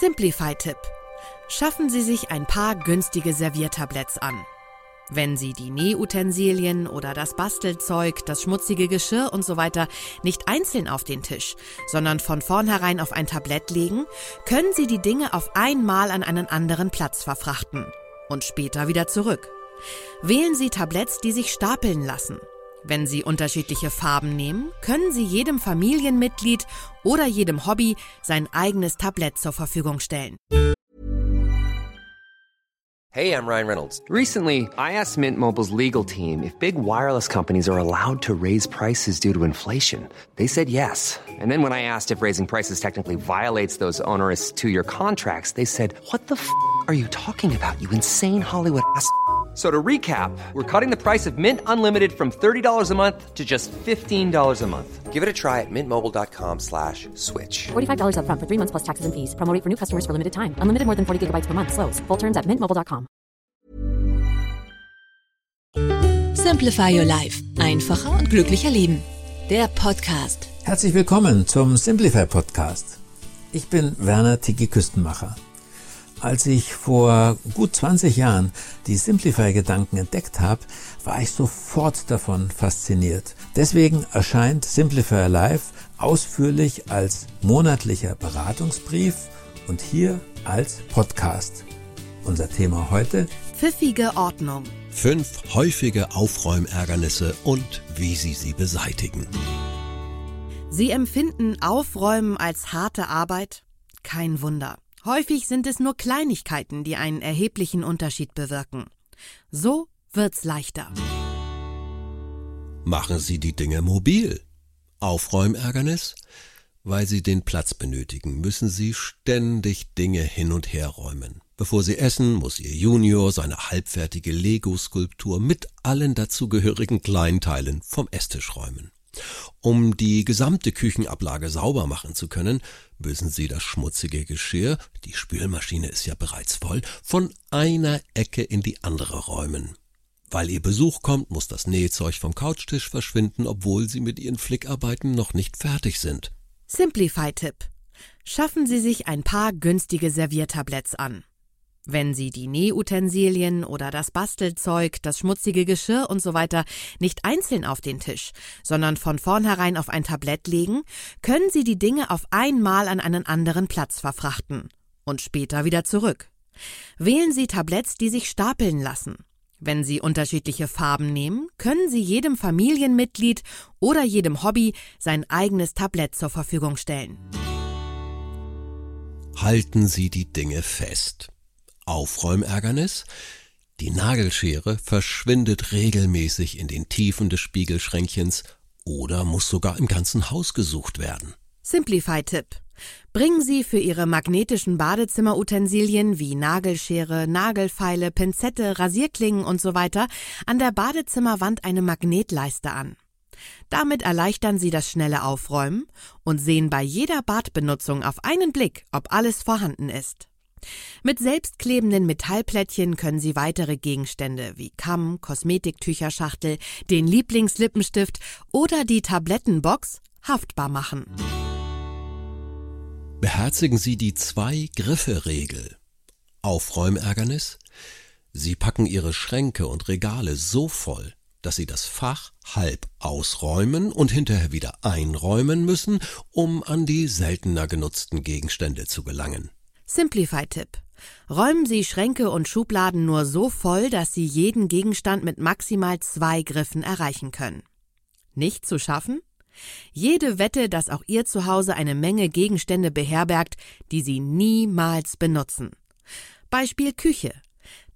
Simplify-Tipp. Schaffen Sie sich ein paar günstige Serviertabletts an. Wenn Sie die Nähutensilien oder das Bastelzeug, das schmutzige Geschirr und so weiter nicht einzeln auf den Tisch, sondern von vornherein auf ein Tablett legen, können Sie die Dinge auf einmal an einen anderen Platz verfrachten und später wieder zurück. Wählen Sie Tabletts, die sich stapeln lassen. Wenn Sie unterschiedliche Farben nehmen, können Sie jedem Familienmitglied oder jedem Hobby sein eigenes Tablett zur Verfügung stellen. Hey, I'm Ryan Reynolds. Recently, I asked Mint Mobile's legal team if big wireless companies are allowed to raise prices due to inflation. They said yes. And then when I asked if raising prices technically violates those onerous two-year contracts, they said, "What the f*** are you talking about? You insane Hollywood ass." So to recap, we're cutting the price of Mint Unlimited from $30 a month to just $15 a month. Give it a try at mintmobile.com slash switch. $45 upfront for three months plus taxes and fees. Promo for new customers for limited time. Unlimited more than 40 gigabytes per month. Slows. Full terms at mintmobile.com. Simplify Your Life. Einfacher und glücklicher Leben. Der Podcast. Herzlich willkommen zum Simplify Podcast. Ich bin Werner Tiki Küstenmacher. Als ich vor gut 20 Jahren die Simplify-Gedanken entdeckt habe, war ich sofort davon fasziniert. Deswegen erscheint Simplify Live ausführlich als monatlicher Beratungsbrief und hier als Podcast. Unser Thema heute? Pfiffige Ordnung. Fünf häufige Aufräumärgernisse und wie Sie sie beseitigen. Sie empfinden Aufräumen als harte Arbeit? Kein Wunder. Häufig sind es nur Kleinigkeiten, die einen erheblichen Unterschied bewirken. So wird's leichter. Machen Sie die Dinge mobil. Aufräumärgernis? Weil Sie den Platz benötigen, müssen Sie ständig Dinge hin und her räumen. Bevor Sie essen, muss Ihr Junior seine halbfertige Lego-Skulptur mit allen dazugehörigen Kleinteilen vom Esstisch räumen. Um die gesamte Küchenablage sauber machen zu können, müssen Sie das schmutzige Geschirr, die Spülmaschine ist ja bereits voll, von einer Ecke in die andere räumen. Weil Ihr Besuch kommt, muss das Nähzeug vom Couchtisch verschwinden, obwohl Sie mit Ihren Flickarbeiten noch nicht fertig sind. Simplify-Tipp. Schaffen Sie sich ein paar günstige Serviertabletts an. Wenn Sie die Nähutensilien oder das Bastelzeug, das schmutzige Geschirr und so weiter nicht einzeln auf den Tisch, sondern von vornherein auf ein Tablett legen, können Sie die Dinge auf einmal an einen anderen Platz verfrachten und später wieder zurück. Wählen Sie Tabletts, die sich stapeln lassen. Wenn Sie unterschiedliche Farben nehmen, können Sie jedem Familienmitglied oder jedem Hobby sein eigenes Tablett zur Verfügung stellen. Halten Sie die Dinge fest. Aufräumärgernis? Die Nagelschere verschwindet regelmäßig in den Tiefen des Spiegelschränkchens oder muss sogar im ganzen Haus gesucht werden. Simplify-Tipp. Bringen Sie für Ihre magnetischen Badezimmerutensilien wie Nagelschere, Nagelfeile, Pinzette, Rasierklingen und so an der Badezimmerwand eine Magnetleiste an. Damit erleichtern Sie das schnelle Aufräumen und sehen bei jeder Badbenutzung auf einen Blick, ob alles vorhanden ist. Mit selbstklebenden Metallplättchen können Sie weitere Gegenstände wie Kamm, Kosmetiktücherschachtel, den Lieblingslippenstift oder die Tablettenbox haftbar machen. Beherzigen Sie die Zwei-Griffe-Regel. Aufräumärgernis? Sie packen Ihre Schränke und Regale so voll, dass Sie das Fach halb ausräumen und hinterher wieder einräumen müssen, um an die seltener genutzten Gegenstände zu gelangen. Simplify-Tipp. Räumen Sie Schränke und Schubladen nur so voll, dass Sie jeden Gegenstand mit maximal zwei Griffen erreichen können. Nicht zu schaffen? Jede Wette, dass auch Ihr Zuhause eine Menge Gegenstände beherbergt, die Sie niemals benutzen. Beispiel Küche.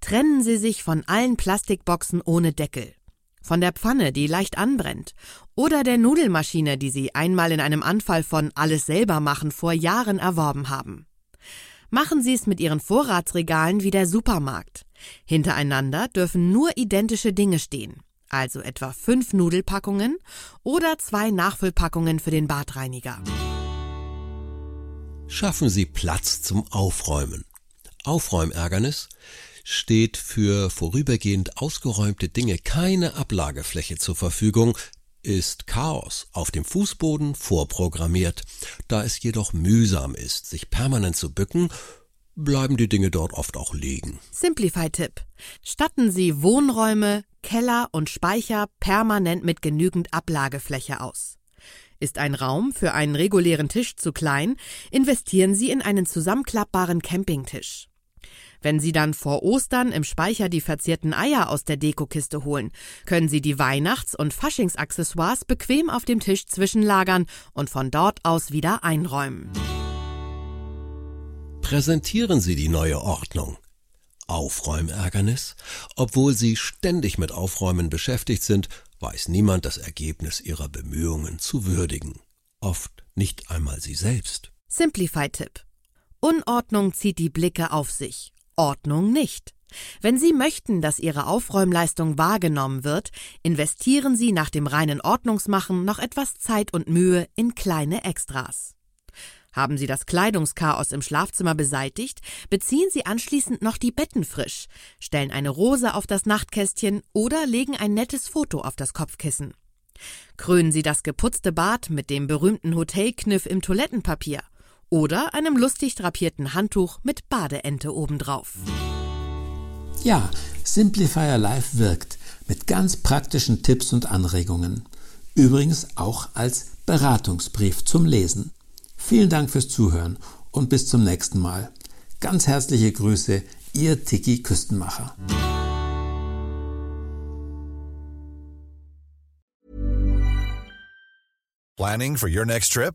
Trennen Sie sich von allen Plastikboxen ohne Deckel. Von der Pfanne, die leicht anbrennt. Oder der Nudelmaschine, die Sie einmal in einem Anfall von alles selber machen vor Jahren erworben haben. Machen Sie es mit Ihren Vorratsregalen wie der Supermarkt. Hintereinander dürfen nur identische Dinge stehen, also etwa fünf Nudelpackungen oder zwei Nachfüllpackungen für den Badreiniger. Schaffen Sie Platz zum Aufräumen. Aufräumärgernis steht für vorübergehend ausgeräumte Dinge keine Ablagefläche zur Verfügung, ist Chaos auf dem Fußboden vorprogrammiert. Da es jedoch mühsam ist, sich permanent zu bücken, bleiben die Dinge dort oft auch liegen. Simplify-Tipp. Statten Sie Wohnräume, Keller und Speicher permanent mit genügend Ablagefläche aus. Ist ein Raum für einen regulären Tisch zu klein, investieren Sie in einen zusammenklappbaren Campingtisch. Wenn Sie dann vor Ostern im Speicher die verzierten Eier aus der Dekokiste holen, können Sie die Weihnachts- und Faschingsaccessoires bequem auf dem Tisch zwischenlagern und von dort aus wieder einräumen. Präsentieren Sie die neue Ordnung. Aufräumärgernis? Obwohl Sie ständig mit Aufräumen beschäftigt sind, weiß niemand das Ergebnis Ihrer Bemühungen zu würdigen. Oft nicht einmal Sie selbst. Simplify-Tipp. Unordnung zieht die Blicke auf sich, Ordnung nicht. Wenn Sie möchten, dass Ihre Aufräumleistung wahrgenommen wird, investieren Sie nach dem reinen Ordnungsmachen noch etwas Zeit und Mühe in kleine Extras. Haben Sie das Kleidungschaos im Schlafzimmer beseitigt, beziehen Sie anschließend noch die Betten frisch, stellen eine Rose auf das Nachtkästchen oder legen ein nettes Foto auf das Kopfkissen. Krönen Sie das geputzte Bad mit dem berühmten Hotelkniff im Toilettenpapier oder einem lustig drapierten Handtuch mit Badeente obendrauf. Ja, Simplifier Live wirkt mit ganz praktischen Tipps und Anregungen. Übrigens auch als Beratungsbrief zum Lesen. Vielen Dank fürs Zuhören und bis zum nächsten Mal. Ganz herzliche Grüße, Ihr Tiki Küstenmacher. Planning for your next trip?